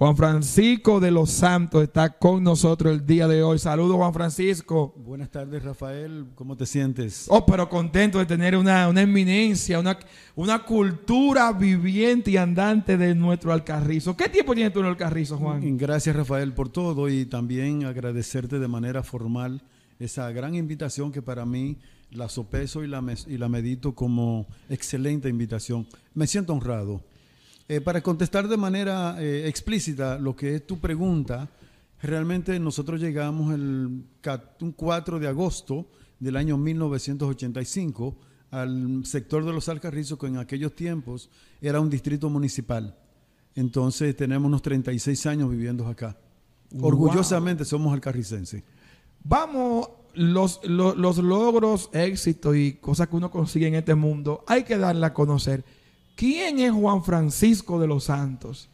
Juan Francisco de los Santos está con nosotros el día de hoy. Saludos, Juan Francisco. Buenas tardes, Rafael. ¿Cómo te sientes? Oh, pero contento de tener una, una eminencia, una, una cultura viviente y andante de nuestro Alcarrizo. ¿Qué tiempo tienes tú en el Alcarrizo, Juan? Gracias, Rafael, por todo y también agradecerte de manera formal esa gran invitación que para mí la sopeso y la, y la medito como excelente invitación. Me siento honrado. Eh, para contestar de manera eh, explícita lo que es tu pregunta, realmente nosotros llegamos el 4 de agosto del año 1985 al sector de los Alcarrizos, que en aquellos tiempos era un distrito municipal. Entonces tenemos unos 36 años viviendo acá. Orgullosamente somos alcarricenses. Vamos, los, los, los logros, éxitos y cosas que uno consigue en este mundo, hay que darle a conocer. ¿Quién es Juan Francisco de los Santos?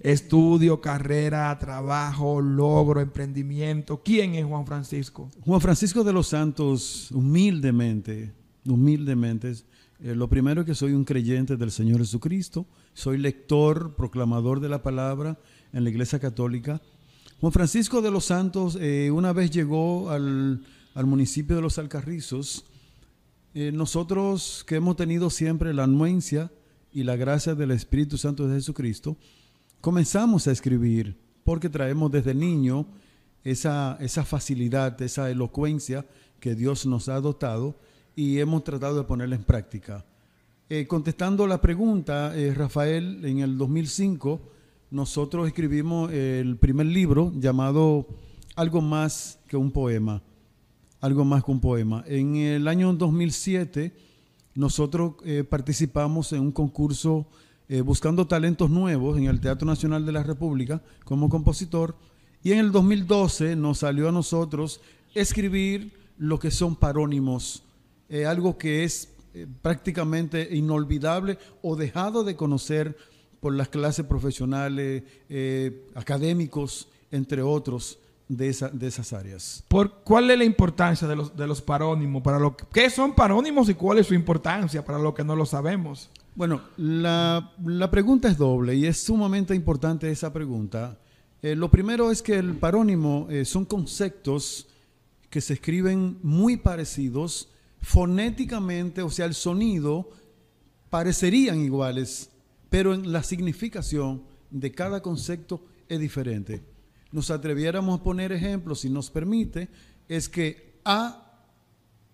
Estudio, carrera, trabajo, logro, emprendimiento. ¿Quién es Juan Francisco? Juan Francisco de los Santos, humildemente, humildemente, eh, lo primero es que soy un creyente del Señor Jesucristo, soy lector, proclamador de la palabra en la Iglesia Católica. Juan Francisco de los Santos eh, una vez llegó al, municipio de Los Alcarrizos. Eh, nosotros que hemos tenido siempre la anuencia y la gracia del Espíritu Santo de Jesucristo, comenzamos a escribir porque traemos desde niño esa, esa facilidad, esa elocuencia que Dios nos ha dotado y hemos tratado de ponerla en práctica. Eh, contestando la pregunta, eh, Rafael, en el 2005 nosotros escribimos el primer libro llamado Algo más que un poema. Algo más que un poema. En el año 2007 nosotros eh, participamos en un concurso eh, buscando talentos nuevos en el Teatro Nacional de la República como compositor. Y en el 2012 nos salió a nosotros escribir lo que son parónimos, eh, algo que es prácticamente inolvidable o dejado de conocer por las clases profesionales, académicos, entre otros de, esas áreas. ¿Por ¿Cuál es la importancia de los, de los parónimos? Para lo, ¿Qué son parónimos y cuál es su importancia para los que no lo sabemos? Bueno, la, pregunta es doble y es sumamente importante esa pregunta. Eh, lo primero es que el parónimo eh, son conceptos que se escriben muy parecidos fonéticamente, o sea, el sonido parecerían iguales, pero en la significación de cada concepto es diferente nos atreviéramos a poner ejemplos, si nos permite, es que A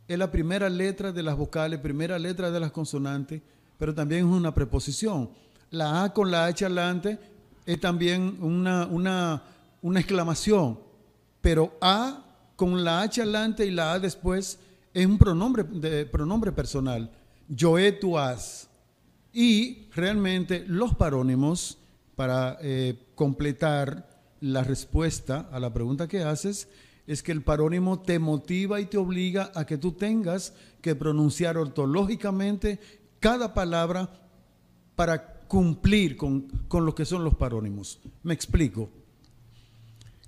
es la primera letra de las vocales, primera letra de las consonantes, pero también es una preposición. La A con la H adelante es también una, una, exclamación, pero A con la H adelante y la A después es un pronombre, de, pronombre personal. Yo he, tú has. Y realmente los parónimos, para eh, completar la respuesta a la pregunta que haces es que el parónimo te motiva y te obliga a que tú tengas que pronunciar ortológicamente cada palabra para cumplir con, con lo que son los parónimos. Me explico.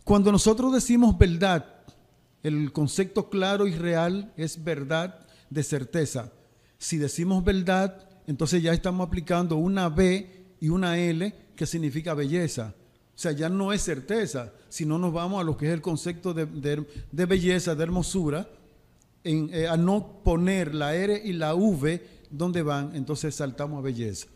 Cuando nosotros decimos verdad, el concepto claro y real es verdad de certeza. Si decimos verdad, entonces ya estamos aplicando una B y una L que significa belleza. O sea, ya no es certeza, sino nos vamos a lo que es el concepto de, belleza, de hermosura, eh, a no poner la R y la V donde van, entonces saltamos a belleza.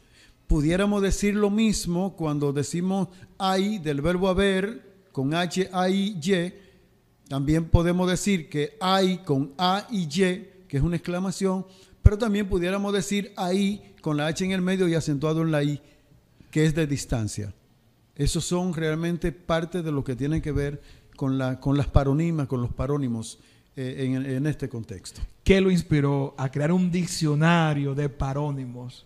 Pudiéramos decir lo mismo cuando decimos hay del verbo haber con H, A, I, Y. También podemos decir que hay con A y Y, que es una exclamación, pero también pudiéramos decir ahí con la H en el medio y acentuado en la I, que es de distancia. Esos son realmente parte de lo que tiene que ver con, la, con las paronimas, con los parónimos eh, en, este contexto. ¿Qué lo inspiró a crear un diccionario de parónimos?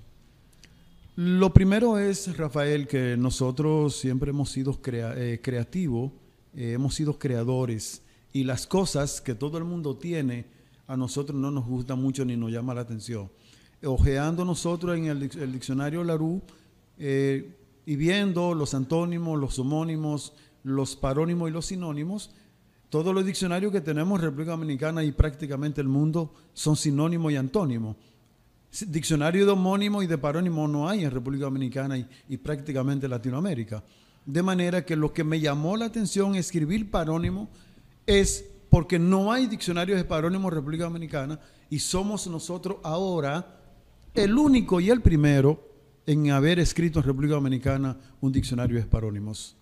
Lo primero es, Rafael, que nosotros siempre hemos sido eh, creativos, eh, hemos sido creadores y las cosas que todo el mundo tiene a nosotros no nos gusta mucho ni nos llama la atención. Ojeando nosotros en el, el diccionario Larú, y viendo los antónimos, los homónimos, los parónimos y los sinónimos, todos los diccionarios que tenemos en República Dominicana y prácticamente el mundo son sinónimos y antónimos. Diccionario de homónimo y de parónimo no hay en República Dominicana y, prácticamente Latinoamérica. De manera que lo que me llamó la atención escribir parónimo es porque no hay diccionarios de parónimo en República Dominicana y somos nosotros ahora el único y el primero en haber escrito en República Dominicana un diccionario de parónimos.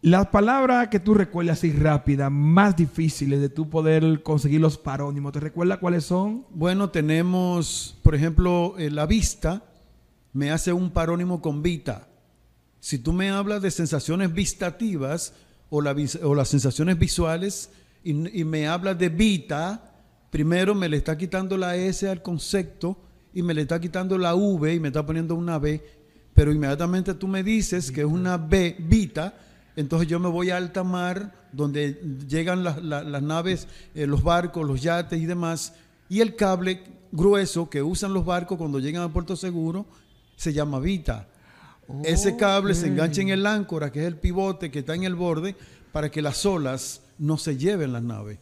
Las palabras que tú recuerdas así rápida, más difíciles de tú poder conseguir los parónimos, ¿te recuerdas cuáles son? Bueno, tenemos, por ejemplo, eh, la vista me hace un parónimo con vita. Si tú me hablas de sensaciones vistativas o, o las sensaciones visuales y, y me hablas de vita, primero me le está quitando la S al concepto y me le está quitando la V y me está poniendo una B, pero inmediatamente tú me dices que es una B, vita, entonces yo me voy a alta mar, donde llegan las, naves, eh, los barcos, los yates y demás, y el cable grueso que usan los barcos cuando llegan a Puerto Seguro se llama Vita. Ese cable se engancha en el áncora, que es el pivote que está en el borde, para que las olas no se lleven las naves.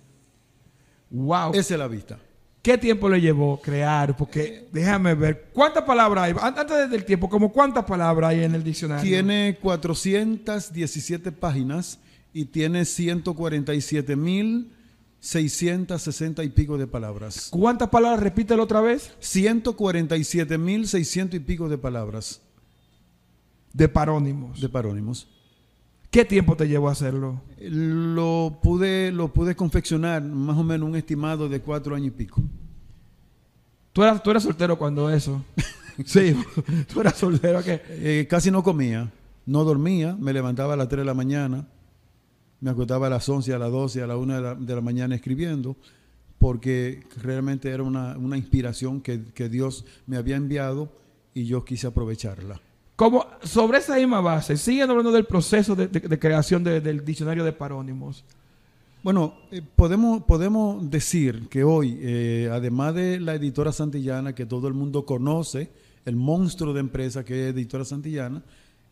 Wow. Esa es la vista. ¿Qué tiempo le llevó crear? Porque déjame ver, ¿cuántas palabras hay? Antes del tiempo, ¿como cuántas palabras hay en el diccionario? Tiene 417 páginas y tiene 147 mil 660 y pico de palabras. ¿Cuántas palabras? Repítelo otra vez. 147 mil 600 y pico de palabras. De parónimos. De parónimos. ¿Qué tiempo te llevó a hacerlo? Lo pude, lo pude confeccionar más o menos un estimado de cuatro años y pico. ¿Tú eras, tú eras soltero cuando eso? sí, tú eras soltero que... Eh, casi no comía, no dormía, me levantaba a las 3 de la mañana, me acostaba a las 11, a las 12, a las 1 de la, mañana escribiendo, porque realmente era una, inspiración que, que Dios me había enviado y yo quise aprovecharla. Como sobre esa misma base, siguen hablando del proceso de, creación del diccionario de parónimos. Bueno, eh, podemos, podemos decir que hoy, eh, además de la editora Santillana, que todo el mundo conoce, el monstruo de empresa que es editora Santillana,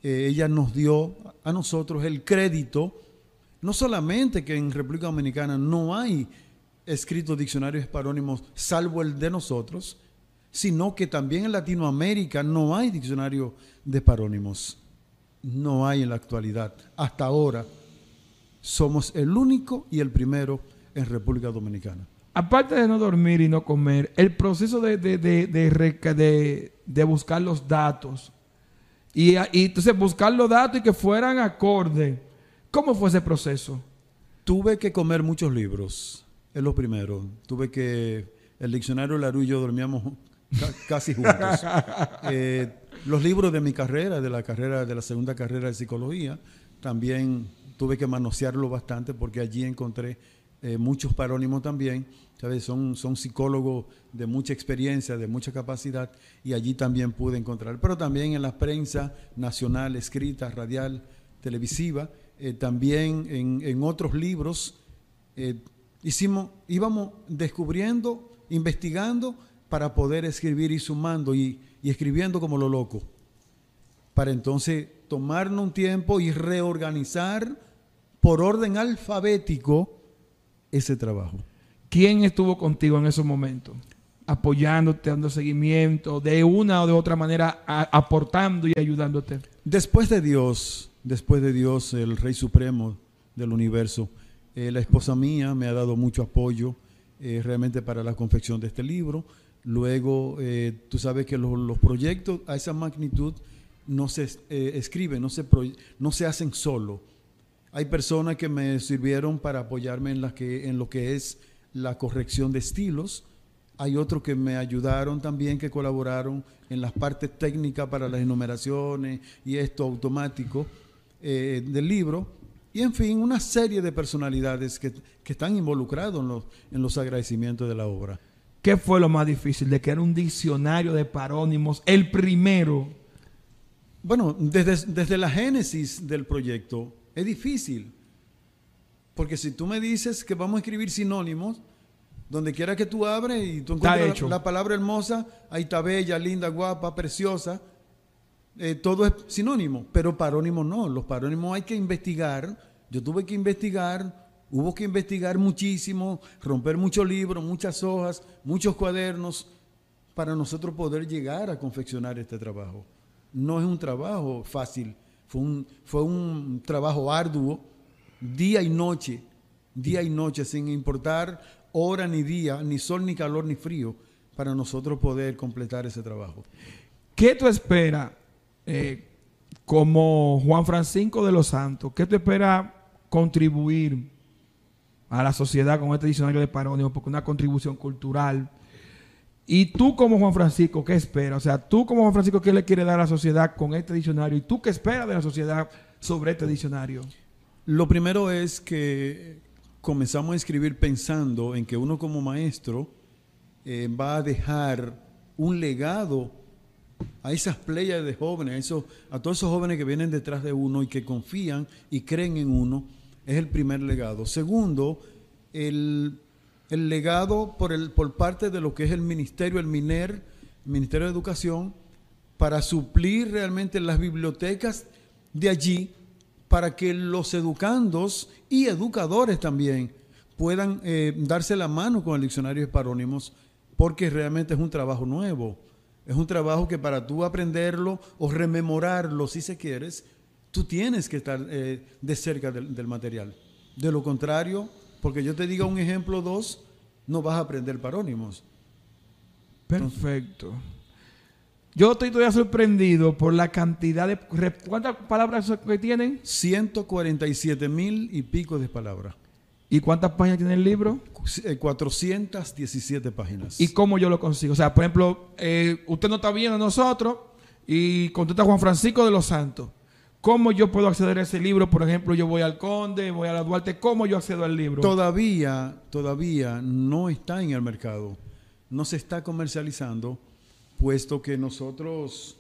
eh, ella nos dio a nosotros el crédito, no solamente que en República Dominicana no hay escritos diccionarios parónimos, salvo el de nosotros, sino que también en Latinoamérica no hay diccionario de parónimos. No hay en la actualidad. Hasta ahora somos el único y el primero en República Dominicana. Aparte de no dormir y no comer, el proceso de, de, buscar los datos y, y, entonces buscar los datos y que fueran acorde. ¿Cómo fue ese proceso? Tuve que comer muchos libros, es lo primero. Tuve que, el diccionario Laru y casi juntos. Eh, los libros de mi carrera, de la carrera, de la segunda carrera de psicología, también tuve que manosearlo bastante porque allí encontré eh, muchos parónimos también. ¿sabes? Son, son psicólogos de mucha experiencia, de mucha capacidad, y allí también pude encontrar. Pero también en la prensa nacional, escrita, radial, televisiva, eh, también en, en, otros libros, hicimos, íbamos descubriendo, investigando para poder escribir y sumando y, escribiendo como lo loco. Para entonces tomarnos un tiempo y reorganizar por orden alfabético ese trabajo. ¿Quién estuvo contigo en esos momentos? Apoyándote, dando seguimiento, de una o de otra manera aportando y ayudándote. Después de Dios, después de Dios, el Rey Supremo del universo, eh, la esposa mía me ha dado mucho apoyo eh, realmente para la confección de este libro. Luego, eh, tú sabes que los, proyectos a esa magnitud no se eh, escriben, no se, no se hacen solo. Hay personas que me sirvieron para apoyarme en, que, en lo que es la corrección de estilos. Hay otros que me ayudaron también, que colaboraron en las partes técnicas para las enumeraciones y esto automático eh, del libro. Y en fin, una serie de personalidades que, están involucrados en los, en los agradecimientos de la obra. ¿Qué fue lo más difícil de crear un diccionario de parónimos? El primero. Bueno, desde, desde la génesis del proyecto es difícil. Porque si tú me dices que vamos a escribir sinónimos, donde quiera que tú abres y tú encuentras la, palabra hermosa, ahí está bella, linda, guapa, preciosa, eh, todo es sinónimo, pero parónimos no. Los parónimos hay que investigar. Yo tuve que investigar Hubo que investigar muchísimo, romper muchos libros, muchas hojas, muchos cuadernos, para nosotros poder llegar a confeccionar este trabajo. No es un trabajo fácil Fue un, fue un trabajo arduo, día y noche, día y noche, sin importar hora ni día, ni sol, ni calor, ni frío, para nosotros poder completar ese trabajo. ¿Qué tú esperas eh, como Juan Francisco de los Santos? ¿Qué tú esperas contribuir a la sociedad con este diccionario de parónimos? Porque una contribución cultural. Y tú como Juan Francisco, ¿qué esperas? O sea, tú como Juan Francisco, ¿qué le quieres dar a la sociedad con este diccionario? ¿Y tú qué esperas de la sociedad sobre este diccionario? Lo primero es que comenzamos a escribir pensando en que uno como maestro eh, va a dejar un legado a esas playas de jóvenes, a, esos, a todos esos jóvenes que vienen detrás de uno y que confían y creen en uno, es el primer legado. Segundo, el, el legado por, el, por parte de lo que es el ministerio, el MINER, Ministerio de Educación, para suplir realmente las bibliotecas de allí para que los educandos y educadores también puedan eh, darse la mano con el diccionario de parónimos, porque realmente es un trabajo nuevo. Es un trabajo que para tú aprenderlo o rememorarlo, si se quieres, tú tienes que estar eh, de cerca del, del, material. De lo contrario, porque yo te diga un ejemplo dos, no vas a aprender parónimos. Perfecto. Yo estoy todavía sorprendido por la cantidad de... ¿Cuántas palabras que tienen? 147 mil y pico de palabras. ¿Y cuántas páginas tiene el libro? 417 páginas. ¿Y cómo yo lo consigo? O sea, por ejemplo, eh, usted no está viendo a nosotros y contesta Juan Francisco de los Santos. ¿Cómo yo puedo acceder a ese libro? Por ejemplo, yo voy al Conde, voy a la Duarte. ¿Cómo yo accedo al libro? Todavía, todavía no está en el mercado. No se está comercializando puesto que nosotros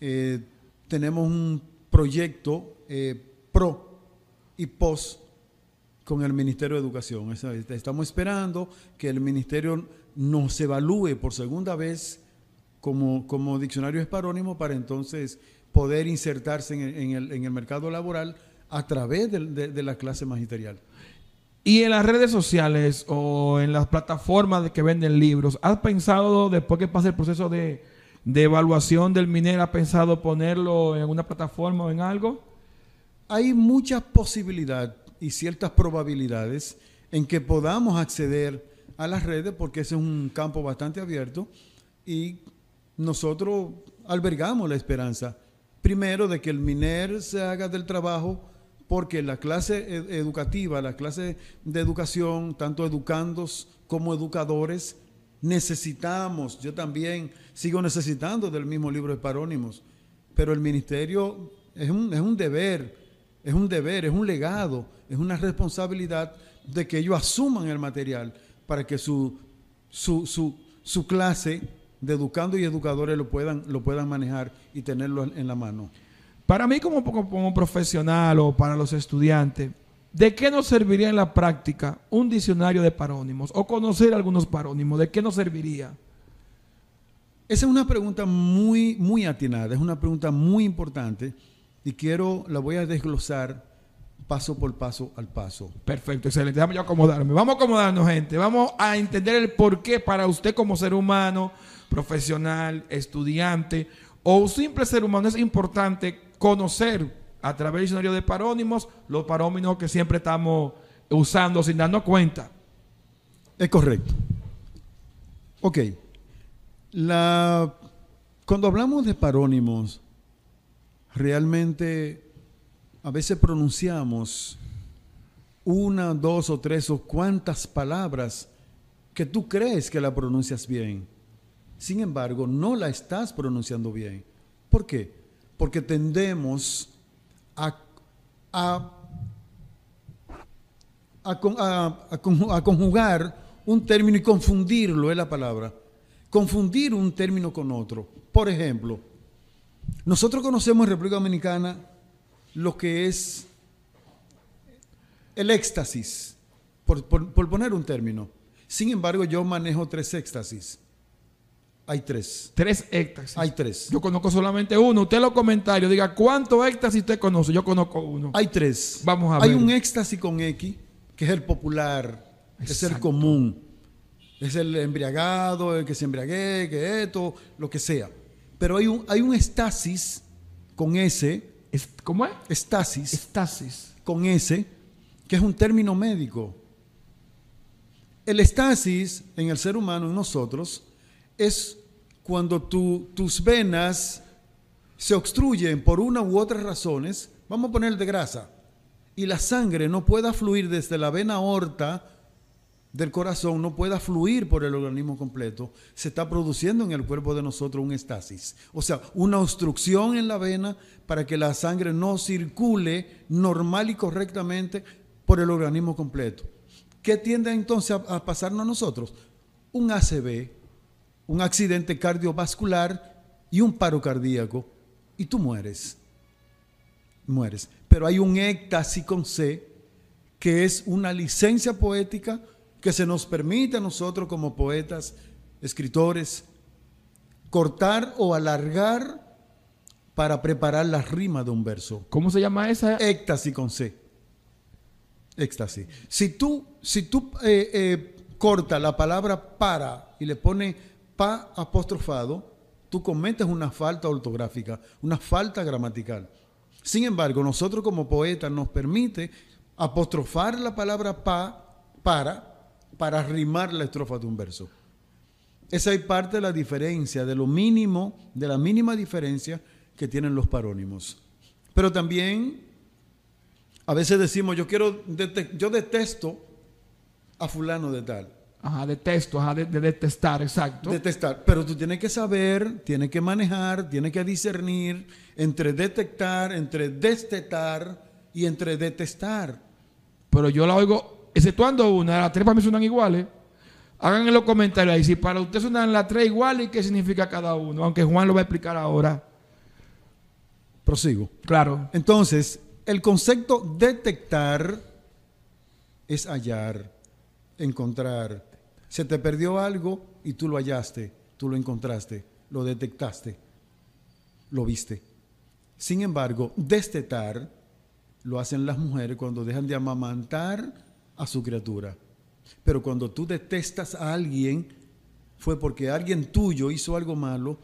eh, tenemos un proyecto eh, pro y post con el Ministerio de Educación. Estamos esperando que el Ministerio nos evalúe por segunda vez como, como diccionario esparónimo para entonces poder insertarse en el, en el, en el mercado laboral a través de, de, de la clase magisterial. Y en las redes sociales o en las plataformas de que venden libros, ¿has pensado, después que pase el proceso de, de evaluación del minero, ¿has pensado ponerlo en una plataforma o en algo? Hay mucha posibilidad y ciertas probabilidades en que podamos acceder a las redes porque ese es un campo bastante abierto y nosotros albergamos la esperanza, primero, de que el MINER se haga del trabajo porque la clase educativa, la clase de educación, tanto educandos como educadores, necesitamos, yo también sigo necesitando del mismo libro de parónimos, pero el ministerio es un, es un deber, es un deber, es un legado, es una responsabilidad de que ellos asuman el material para que su, su, su, su clase de educando y educadores lo puedan, lo puedan manejar y tenerlo en la mano. Para mí como, como, profesional o para los estudiantes, ¿de qué nos serviría en la práctica un diccionario de parónimos o conocer algunos parónimos? ¿De qué nos serviría? Esa es una pregunta muy, muy atinada, es una pregunta muy importante y quiero, la voy a desglosar paso por paso al paso. Perfecto, excelente. Déjame yo acomodarme. Vamos a acomodarnos, gente. Vamos a entender el por qué para usted como ser humano, profesional, estudiante o simple ser humano es importante conocer a través del diccionario de parónimos los parónimos que siempre estamos usando sin darnos cuenta. Es correcto. Ok. La, cuando hablamos de parónimos, realmente a veces pronunciamos una, dos o tres o cuantas palabras que tú crees que la pronuncias bien. Sin embargo, no la estás pronunciando bien. ¿Por qué? porque tendemos a, a, a, conjugar un término y confundirlo, es la palabra. Confundir un término con otro. Por ejemplo, nosotros conocemos en República Dominicana lo que es el éxtasis, por poner un término. Sin embargo, yo manejo tres éxtasis. Hay tres. Tres éxtasis. Hay tres. Yo conozco solamente uno. Usted en los comentarios diga cuántos éxtasis usted conoce. Yo conozco uno. Hay tres. Vamos a Hay ver. un éxtasis con X, que es el popular, Exacto. es el común. Es el embriagado, el que se embriague, que esto, lo que sea. Pero hay un, hay un estasis con S, Es- ¿Cómo es? estasis, Estasis. con S, que es un término médico. El estasis en el ser humano, en nosotros, es cuando tu- tus venas se obstruyen por una u otras razones, vamos a poner de grasa, y la sangre no pueda fluir desde la vena aorta del corazón, no pueda fluir por el organismo completo, se está produciendo en el cuerpo de nosotros un estasis. O sea, una obstrucción en la vena para que la sangre no circule normal y correctamente por el organismo completo. ¿Qué tiende entonces a, a pasarnos a nosotros? Un ACV, un accidente cardiovascular y un paro cardíaco, y tú mueres. Mueres. Pero hay un éxtasis con C, que es una licencia poética que se nos permite a nosotros como poetas, escritores, cortar o alargar para preparar la rima de un verso. ¿Cómo se llama esa? Éxtasis con C. Éxtasis. Si tú, si tú eh, eh, cortas la palabra para y le pones pa apostrofado, tú cometes una falta ortográfica, una falta gramatical. Sin embargo, nosotros como poetas nos permite apostrofar la palabra pa para para rimar la estrofa de un verso. Esa es parte de la diferencia, de lo mínimo, de la mínima diferencia que tienen los parónimos. Pero también a veces decimos, yo quiero, yo detesto a fulano de tal. Ajá, detesto, ajá, de, de detestar, exacto. Detestar. Pero tú tienes que saber, tienes que manejar, tienes que discernir entre detectar, entre destetar y entre detestar. Pero yo la oigo, exceptuando una, las tres para mí suenan iguales. Hagan en los comentarios ahí si para ustedes suenan las tres iguales y qué significa cada uno, aunque Juan lo va a explicar ahora. Prosigo. Claro. Entonces, el concepto detectar es hallar, encontrar. Se te perdió algo y tú lo hallaste, tú lo encontraste, lo detectaste, lo viste. Sin embargo, destetar lo hacen las mujeres cuando dejan de amamantar a su criatura. Pero cuando tú detestas a alguien, fue porque alguien tuyo hizo algo malo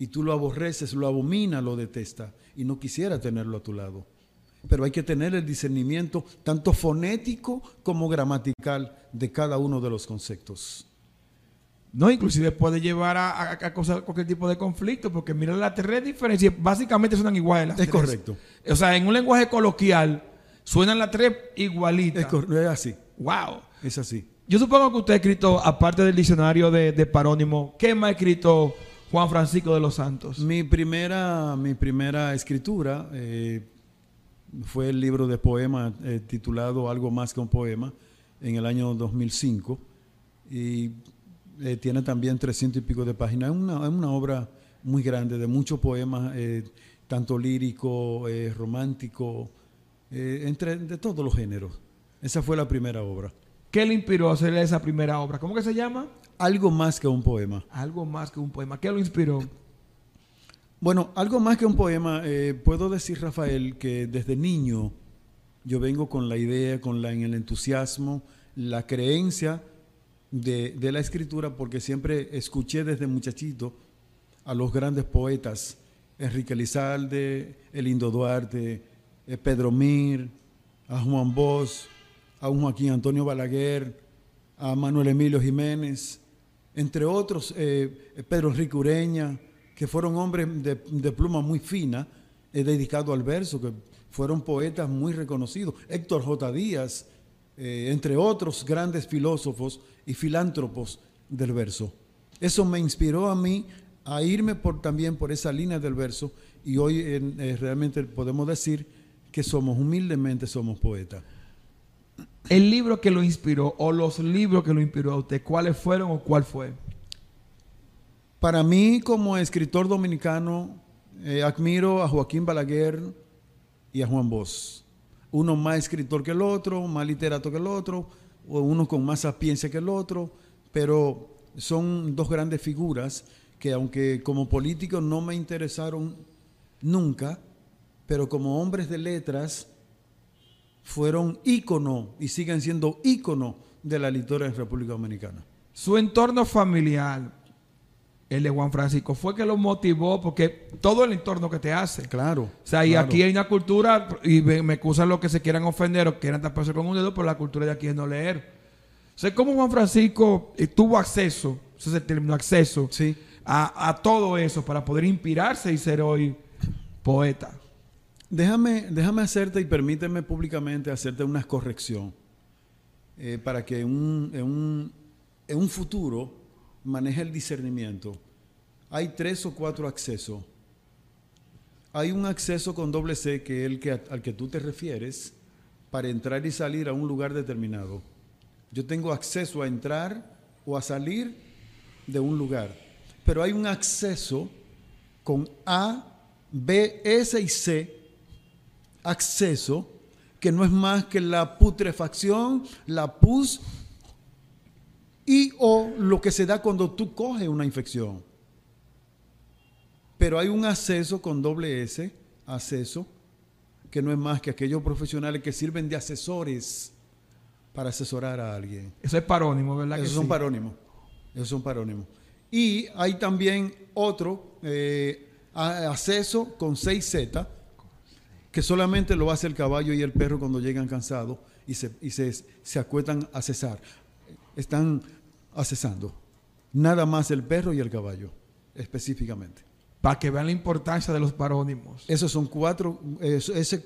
y tú lo aborreces, lo abomina, lo detesta y no quisiera tenerlo a tu lado. Pero hay que tener el discernimiento tanto fonético como gramatical de cada uno de los conceptos. No, inclusive puede llevar a, a- a causar cualquier tipo de conflicto, porque mira las tres diferencias, básicamente suenan iguales. las Es tres. correcto. O sea, en un lenguaje coloquial, suenan las tres igualitas. Es, es así, Wow. es así. Yo supongo que usted ha escrito, aparte del diccionario de, de parónimo, ¿qué más ha escrito Juan Francisco de los Santos? Mi primera, mi primera escritura eh, fue el libro de poemas eh, titulado Algo más que un poema en el año 2005 y eh, tiene también 300 y pico de páginas. Es una, es una obra muy grande de muchos poemas, eh, tanto lírico, romántico, entre, de todos los géneros. Esa fue la primera obra. ¿Qué le inspiró a hacer esa primera obra? ¿Cómo que se llama? Algo más que un poema. Algo más que un poema. ¿Qué lo inspiró? Bueno, algo más que un poema, eh, puedo decir, Rafael, que desde niño yo vengo con la idea, con la, en el entusiasmo, la creencia de, de la escritura, porque siempre escuché desde muchachito a los grandes poetas, Enrique Lizalde, Elindo Duarte, eh, Pedro Mir, a Juan Bosch, a Joaquín Antonio Balaguer, a Manuel Emilio Jiménez, entre otros, eh, Pedro Enrique Ureña, que fueron hombres de, pluma muy fina, eh, dedicados al verso, que fueron poetas muy reconocidos. Héctor J. Díaz, eh, entre otros grandes filósofos y filántropos del verso. Eso me inspiró a mí a irme también por esa línea del verso y hoy eh, realmente podemos decir que somos, humildemente somos poetas. El libro que lo inspiró o los libros que lo inspiró a usted, ¿cuáles fueron o cuál fue? Para mí, como escritor dominicano, eh, admiro a Joaquín Balaguer y a Juan Bosch. Uno más escritor que el otro, más literato que el otro, o uno con más sapiencia que el otro, pero son dos grandes figuras que aunque como políticos no me interesaron nunca, pero como hombres de letras fueron ícono y siguen siendo ícono de la literatura en República Dominicana. Su entorno familiar. El de Juan Francisco, fue que lo motivó porque todo el entorno que te hace. Claro. O sea, y claro. aquí hay una cultura, y me, me excusan los que se quieran ofender o quieran taparse con un dedo, pero la cultura de aquí es no leer. O sea, como Juan Francisco eh, tuvo acceso, ese es el término acceso, Sí. a, a todo eso para poder inspirarse y ser hoy poeta. Déjame, déjame hacerte y permíteme públicamente hacerte una corrección eh, para que en un, en, un, en un futuro maneje el discernimiento. Hay tres o cuatro accesos. Hay un acceso con doble C que es el que, al que tú te refieres para entrar y salir a un lugar determinado. Yo tengo acceso a entrar o a salir de un lugar. Pero hay un acceso con A, B, S y C, acceso, que no es más que la putrefacción, la pus y o lo que se da cuando tú coges una infección. Pero hay un acceso con doble S, acceso, que no es más que aquellos profesionales que sirven de asesores para asesorar a alguien. Eso es parónimo, ¿verdad? que Esos son sí? parónimos. Esos son parónimos. Y hay también otro eh, acceso con 6Z, que solamente lo hace el caballo y el perro cuando llegan cansados y se, y se, se acuestan a cesar. Están accesando. Nada más el perro y el caballo, específicamente. Para que vean la importancia de los parónimos. Esos son cuatro, ese, ese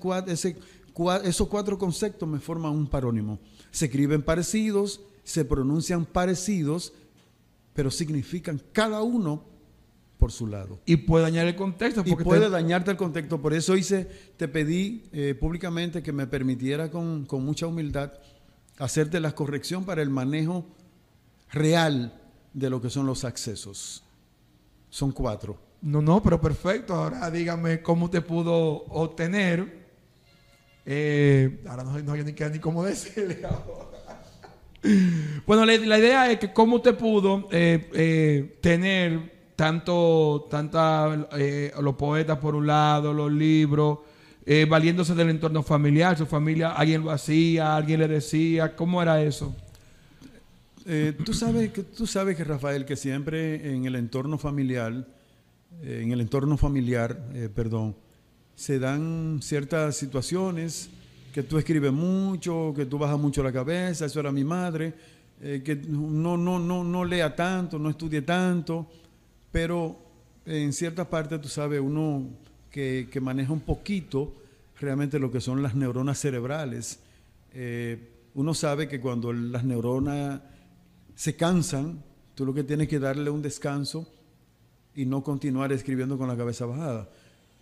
esos cuatro conceptos me forman un parónimo. Se escriben parecidos, se pronuncian parecidos, pero significan cada uno por su lado. Y puede dañar el contexto. Y puede te- dañarte el contexto. Por eso hice, te pedí eh, públicamente que me permitiera con, con mucha humildad hacerte la corrección para el manejo real de lo que son los accesos. Son cuatro. No, no, pero perfecto. Ahora dígame cómo usted pudo obtener. eh, ahora no, no hay ni, ni cómo decirle ahora. Bueno, la, la idea es que cómo usted pudo eh, eh, tener tanto, tanta, eh, los poetas por un lado, los libros, eh, valiéndose del entorno familiar, su familia, alguien lo hacía, alguien le decía, ¿cómo era eso? Eh, tú, sabes que, tú sabes que, Rafael, que siempre en el entorno familiar, eh, en el entorno familiar, eh, perdón, se dan ciertas situaciones que tú escribes mucho, que tú bajas mucho la cabeza, eso era mi madre, que no, no, no, no lea tanto, no estudie tanto, pero en ciertas partes tú sabes, uno que, maneja un poquito realmente lo que son las neuronas cerebrales, uno sabe que cuando las neuronas se cansan, tú lo que tienes que darle un descanso y no continuar escribiendo con la cabeza bajada.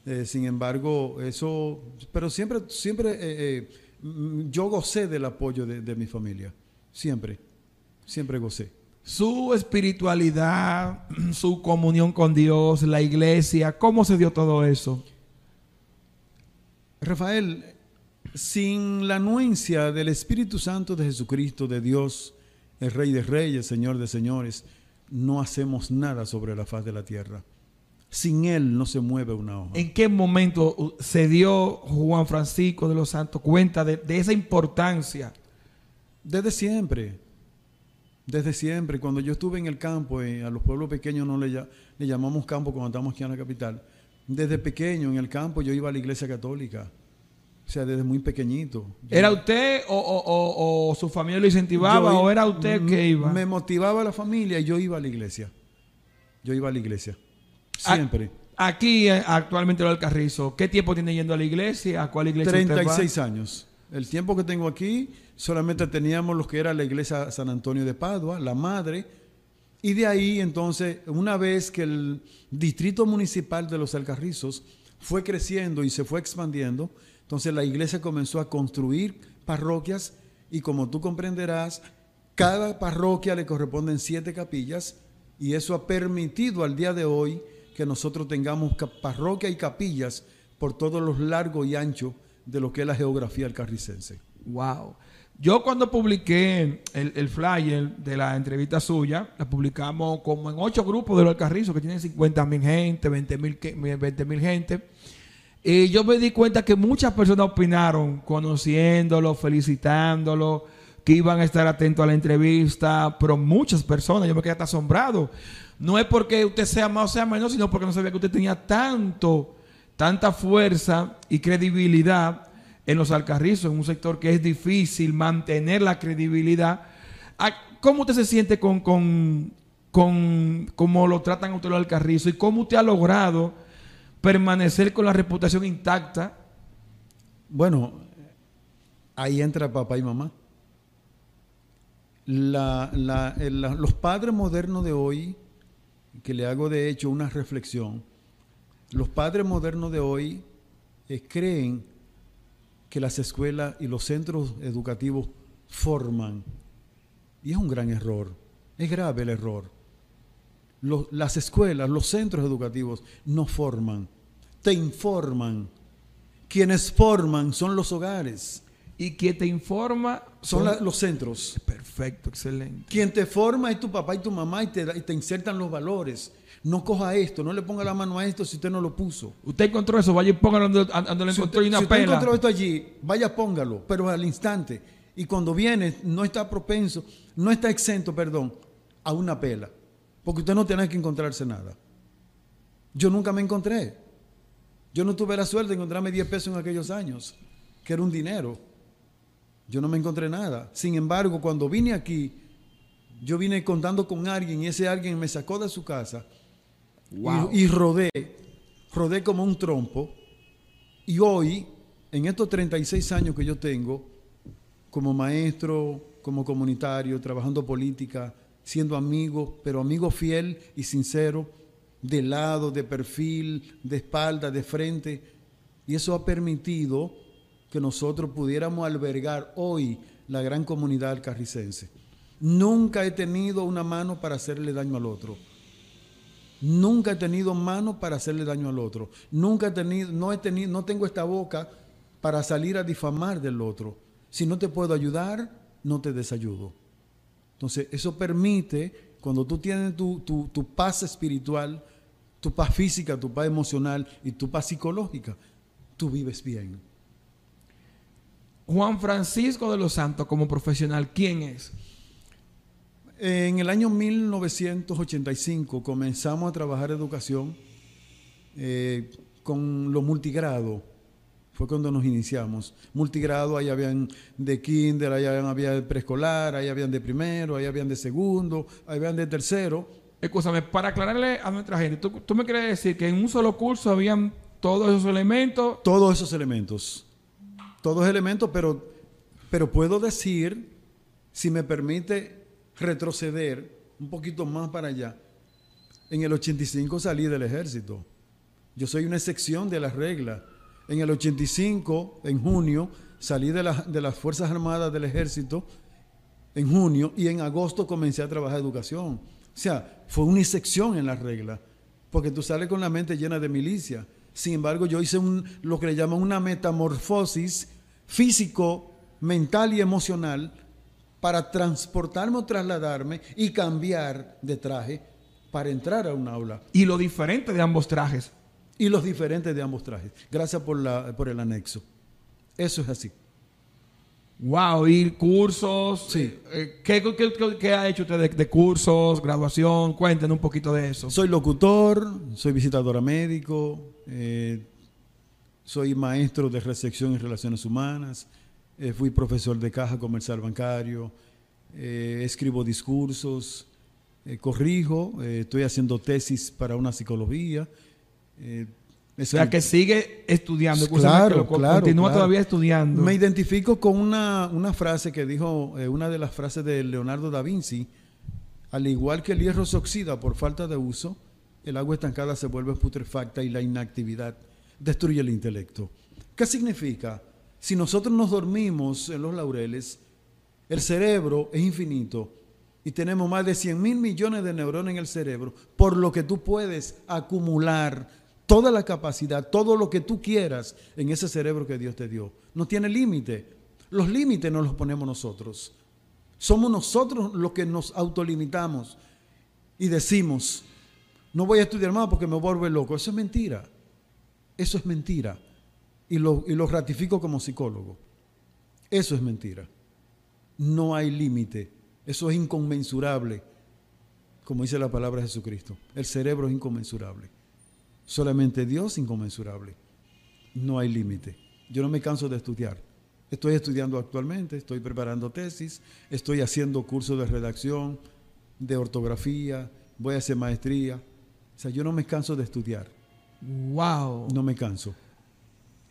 Eh, sin embargo, eso, pero siempre, siempre eh, eh, yo gocé del apoyo de, de mi familia, siempre, siempre gocé. Su espiritualidad, su comunión con Dios, la iglesia, ¿cómo se dio todo eso? Rafael, sin la anuencia del Espíritu Santo de Jesucristo, de Dios, el Rey de Reyes, Señor de Señores, no hacemos nada sobre la faz de la tierra. Sin Él no se mueve una hoja. ¿En qué momento se dio Juan Francisco de los Santos cuenta de, de esa importancia? Desde siempre, desde siempre. Cuando yo estuve en el campo, eh, a los pueblos pequeños no le, le llamamos campo cuando estamos aquí en la capital. Desde pequeño en el campo yo iba a la iglesia católica. O sea, desde muy pequeñito. ¿Era usted o, o- o- o su familia lo incentivaba yo o era usted que iba? Me motivaba la familia y yo iba a la iglesia. Yo iba a la iglesia. Siempre. Aquí eh, actualmente lo del Carrizo, ¿qué tiempo tiene yendo a la iglesia? ¿A cuál iglesia usted va? 36 años. El tiempo que tengo aquí, solamente teníamos lo que era la iglesia San Antonio de Padua, la madre, y de ahí entonces, una vez que el distrito municipal de los Alcarrizos fue creciendo y se fue expandiendo, entonces la iglesia comenzó a construir parroquias y como tú comprenderás, cada parroquia le corresponden siete capillas y eso ha permitido al día de hoy que nosotros tengamos parroquia y capillas por todos los largos y anchos de lo que es la geografía alcarricense. Wow. Yo cuando publiqué el, el flyer de la entrevista suya, la publicamos como en ocho grupos de los Alcarrizos que tienen 50 mil gente, 20 mil gente. Y yo me di cuenta que muchas personas opinaron, conociéndolo, felicitándolo, que iban a estar atentos a la entrevista, pero muchas personas, yo me quedé hasta asombrado. No es porque usted sea más o sea menos, sino porque no sabía que usted tenía tanto, tanta fuerza y credibilidad en los alcarrizos, en un sector que es difícil mantener la credibilidad. Ah, ¿Cómo usted se siente con, con, con cómo lo tratan a usted los alcarrizos y cómo usted ha logrado permanecer con la reputación intacta? Bueno, ahí entra papá y mamá. Los padres modernos de hoy, que le hago de hecho una reflexión, los padres modernos de hoy eh, creen que las escuelas y los centros educativos forman. Y es un gran error, es grave el error. Los- las escuelas, los centros educativos no forman, te informan. Quienes forman son los hogares, Y quien te informa son la- los centros. Perfecto, excelente. Quien te forma es tu papá y tu mamá y te, da- y te insertan los valores. No coja esto, no le ponga la mano a esto si usted no lo puso. Usted encontró eso, vaya y póngalo donde, donde lo Si encontró y una si usted encontró esto allí, vaya póngalo, pero al instante. Y cuando viene, no está propenso, no está exento, perdón, a una pela. Porque usted no tiene que encontrarse nada. Yo nunca me encontré. Yo no tuve la suerte de encontrarme 10 pesos en aquellos años, que era un dinero. Yo no me encontré nada. Sin embargo, cuando vine aquí, yo vine contando con alguien y ese alguien me sacó de su casa Wow. y, y rodé, rodé como un trompo. Y hoy, en estos 36 años que yo tengo, como maestro, como comunitario, trabajando política, siendo amigo, pero amigo fiel y sincero, de lado, de perfil, de espalda, de frente. Y eso ha permitido que nosotros pudiéramos albergar hoy la gran comunidad alcarricense. Nunca he tenido una mano para hacerle daño al otro. Nunca he tenido mano para hacerle daño al otro. Nunca he tenido, no he tenido, no tengo esta boca para salir a difamar del otro. Si no te puedo ayudar, no te desayudo. Entonces, eso permite, cuando tú tienes tu, tu- tu paz espiritual, tu paz física, tu paz emocional y tu paz psicológica, tú vives bien. Juan Francisco de los Santos como profesional, ¿quién es? En el año 1985 comenzamos a trabajar educación eh, con lo multigrado. Fue cuando nos iniciamos. Multigrado, ahí habían de kinder, ahí habían, había de preescolar, ahí habían de primero, ahí habían de segundo, ahí habían de tercero. Escúchame, para aclararle a nuestra gente, ¿tú, tú me quieres decir que en un solo curso habían todos esos elementos? Todos esos elementos. Todos elementos, pero, pero puedo decir, si me permite retroceder un poquito más para allá, en el 85 salí del ejército. Yo soy una excepción de la regla. En el 85, en junio, salí de, la- de las Fuerzas Armadas del Ejército en junio y en agosto comencé a trabajar educación. O sea, fue una excepción en la regla, porque tú sales con la mente llena de milicia. Sin embargo, yo hice lo que le llaman una metamorfosis físico, mental y emocional para transportarme o trasladarme y cambiar de traje para entrar a un aula Y lo diferente de ambos trajes. y los diferentes de ambos trajes. Gracias por, la, por el anexo. Eso es así. Wow, y cursos. Sí. eh, ¿qué, qué- qué- qué ha hecho usted de, de cursos, graduación? Cuéntenos un poquito de eso. Soy locutor, soy visitadora médico, eh, soy maestro de recepción y relaciones humanas, eh, fui profesor de caja comercial bancario, eh, escribo discursos, eh, corrijo, estoy haciendo tesis para una psicología. o sea, que sigue estudiando. Claro, que claro, Continúa claro. todavía estudiando. Me identifico con una, una frase que dijo, una de las frases de Leonardo da Vinci, al igual que el hierro se oxida por falta de uso, el agua estancada se vuelve putrefacta y la inactividad destruye el intelecto. ¿Qué significa? Si nosotros nos dormimos en los laureles, el cerebro es infinito y tenemos más de 100 mil millones de neuronas en el cerebro, por lo que tú puedes acumular toda la capacidad, todo lo que tú quieras en ese cerebro que Dios te dio. No tiene límite. Los límites nos los ponemos nosotros. Somos nosotros los que nos autolimitamos y decimos, no voy a estudiar más porque me vuelvo loco. Eso es mentira. Eso es mentira. Y lo, y lo ratifico como psicólogo. Eso es mentira. no hay límite. Eso es inconmensurable, como dice la palabra de Jesucristo. El cerebro es inconmensurable. Solamente Dios inconmensurable. No hay límite. Yo no me canso de estudiar. Estoy estudiando actualmente, estoy preparando tesis, estoy haciendo cursos de redacción, de ortografía, voy a hacer maestría. O sea, yo no me canso de estudiar. Wow. No me canso.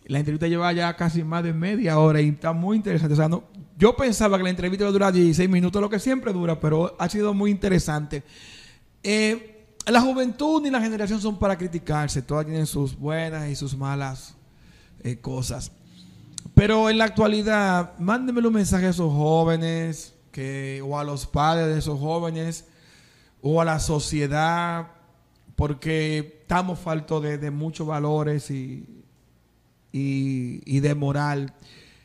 La entrevista lleva ya casi más de media hora y está muy interesante. O sea, no, yo pensaba que la entrevista iba a durar 16 minutos, lo que siempre dura, pero ha sido muy interesante. Eh, la juventud y la generación son para criticarse. Todas tienen sus buenas y sus malas eh, cosas. Pero en la actualidad, mándenme un mensaje a esos jóvenes que, o a los padres de esos jóvenes o a la sociedad, porque estamos faltos de muchos valores y, y, de moral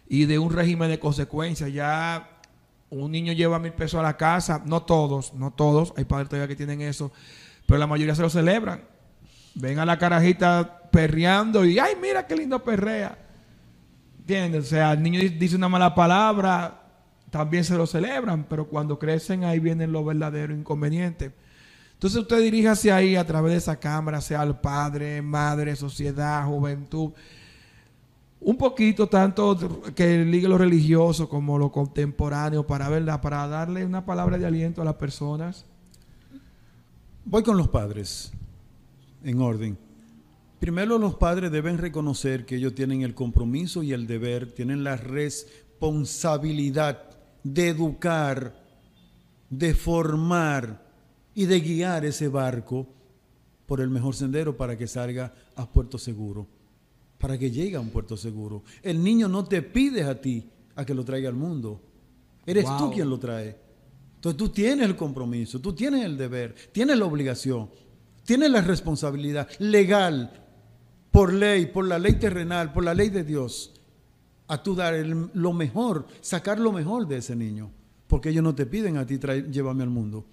y de un régimen de consecuencias. Ya un niño lleva mil pesos a la casa, no todos, no todos, hay padres todavía que tienen eso, pero la mayoría se lo celebran. Ven a la carajita perreando y, ay, mira qué lindo perrea. ¿Entiendes? O sea, el niño dice una mala palabra, también se lo celebran, pero cuando crecen ahí vienen los verdaderos inconvenientes. Entonces usted hacia ahí a través de esa cámara, sea el padre, madre, sociedad, juventud. Un poquito tanto que ligue lo religioso como lo contemporáneo para verla, para darle una palabra de aliento a las personas. Voy con los padres, en orden. Primero los padres deben reconocer que ellos tienen el compromiso y el deber, tienen la responsabilidad de educar, de formar y de guiar ese barco por el mejor sendero para que salga a puerto seguro, para que llegue a un puerto seguro. El niño no te pide a ti a que lo traiga al mundo, eres wow. tú quien lo trae. Entonces tú tienes el compromiso, tú tienes el deber, tienes la obligación, tienes la responsabilidad legal, por ley, por la ley terrenal, por la ley de Dios, a tú dar el, lo mejor, sacar lo mejor de ese niño, porque ellos no te piden a ti traer, llévame al mundo.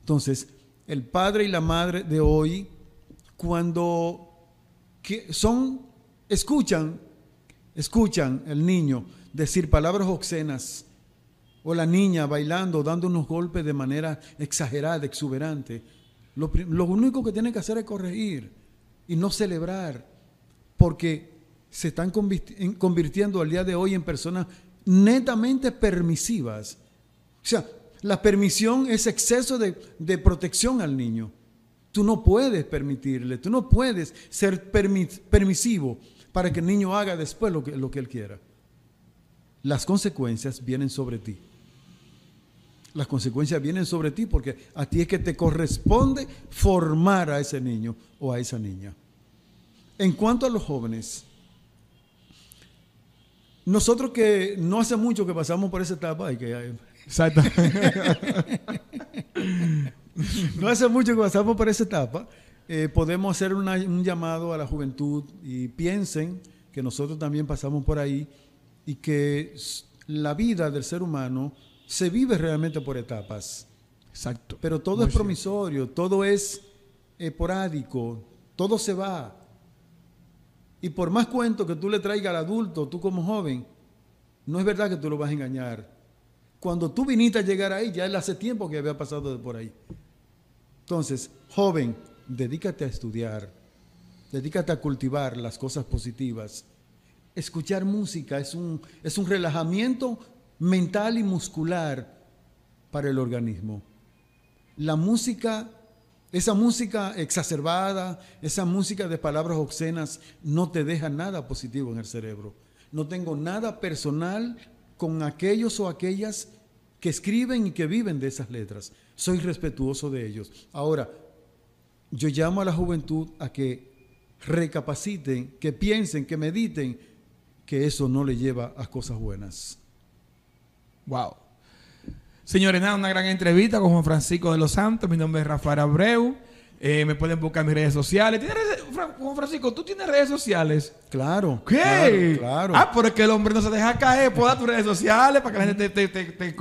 Entonces, el padre y la madre de hoy, cuando que son, escuchan, escuchan el niño decir palabras obscenas, o la niña bailando, dando unos golpes de manera exagerada, exuberante, lo, único que tienen que hacer es corregir y no celebrar, porque se están convirtiendo al día de hoy en personas netamente permisivas. O sea, la permisión es exceso de, protección al niño. Tú no puedes permitirle, tú no puedes ser permis, permisivo para que el niño haga después lo que, lo que él quiera. Las consecuencias vienen sobre ti. Las consecuencias vienen sobre ti porque a ti es que te corresponde formar a ese niño o a esa niña. En cuanto a los jóvenes, nosotros que no hace mucho que pasamos por esa etapa y que no hace mucho que pasamos por esa etapa, eh, podemos hacer una, un llamado a la juventud y piensen que nosotros también pasamos por ahí y que la vida del ser humano se vive realmente por etapas. Exacto. Pero todo Muy es promisorio, cierto. todo es esporádico, todo se va. Y por más cuento que tú le traigas al adulto, tú como joven, no es verdad que tú lo vas a engañar. Cuando tú viniste a llegar ahí, ya él hace tiempo que había pasado por ahí. Entonces, joven, dedícate a estudiar, dedícate a cultivar las cosas positivas. Escuchar música es un, es un relajamiento mental y muscular para el organismo. La música, esa música exacerbada, esa música de palabras obscenas, no te deja nada positivo en el cerebro. No tengo nada personal con aquellos o aquellas que escriben y que viven de esas letras. Soy respetuoso de ellos. Ahora, yo llamo a la juventud a que recapaciten, que piensen, que mediten, que eso no le lleva a cosas buenas. Wow. Señores, nada, una gran entrevista con Juan Francisco de los Santos. Mi nombre es Rafael Abreu. Eh, me pueden buscar en mis redes sociales. Redes, Juan Francisco, ¿tú tienes redes sociales? Claro. ¿Qué? Claro, claro. Ah, pero es que el hombre no se deja caer. Puedo dar tus redes sociales para que la gente te, te, te,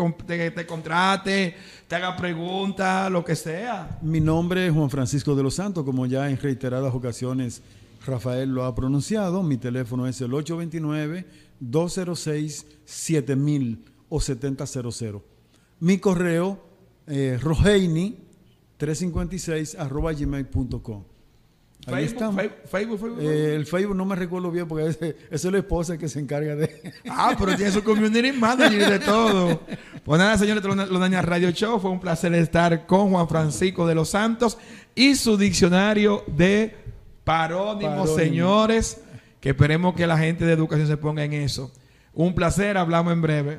te, contrate, te haga preguntas, lo que sea. Mi nombre es Juan Francisco de los Santos, como ya en reiteradas ocasiones Rafael lo ha pronunciado. Mi teléfono es el 829 206 7000 o 7000. Mi correo, eh, 356 arroba gmail.com. Ahí estamos. Fe- Facebook, Facebook. Eh, el Facebook no me recuerdo bien porque ese- esa es la esposa que se encarga de... Ah, pero tiene su community manager y de todo. Pues nada, señores, Los Dañas Radio Show. Fue un placer estar con Juan Francisco de los Santos y su diccionario de parónimos, Parónimo. señores. Que esperemos que la gente de educación se ponga en eso. Un placer, hablamos en breve.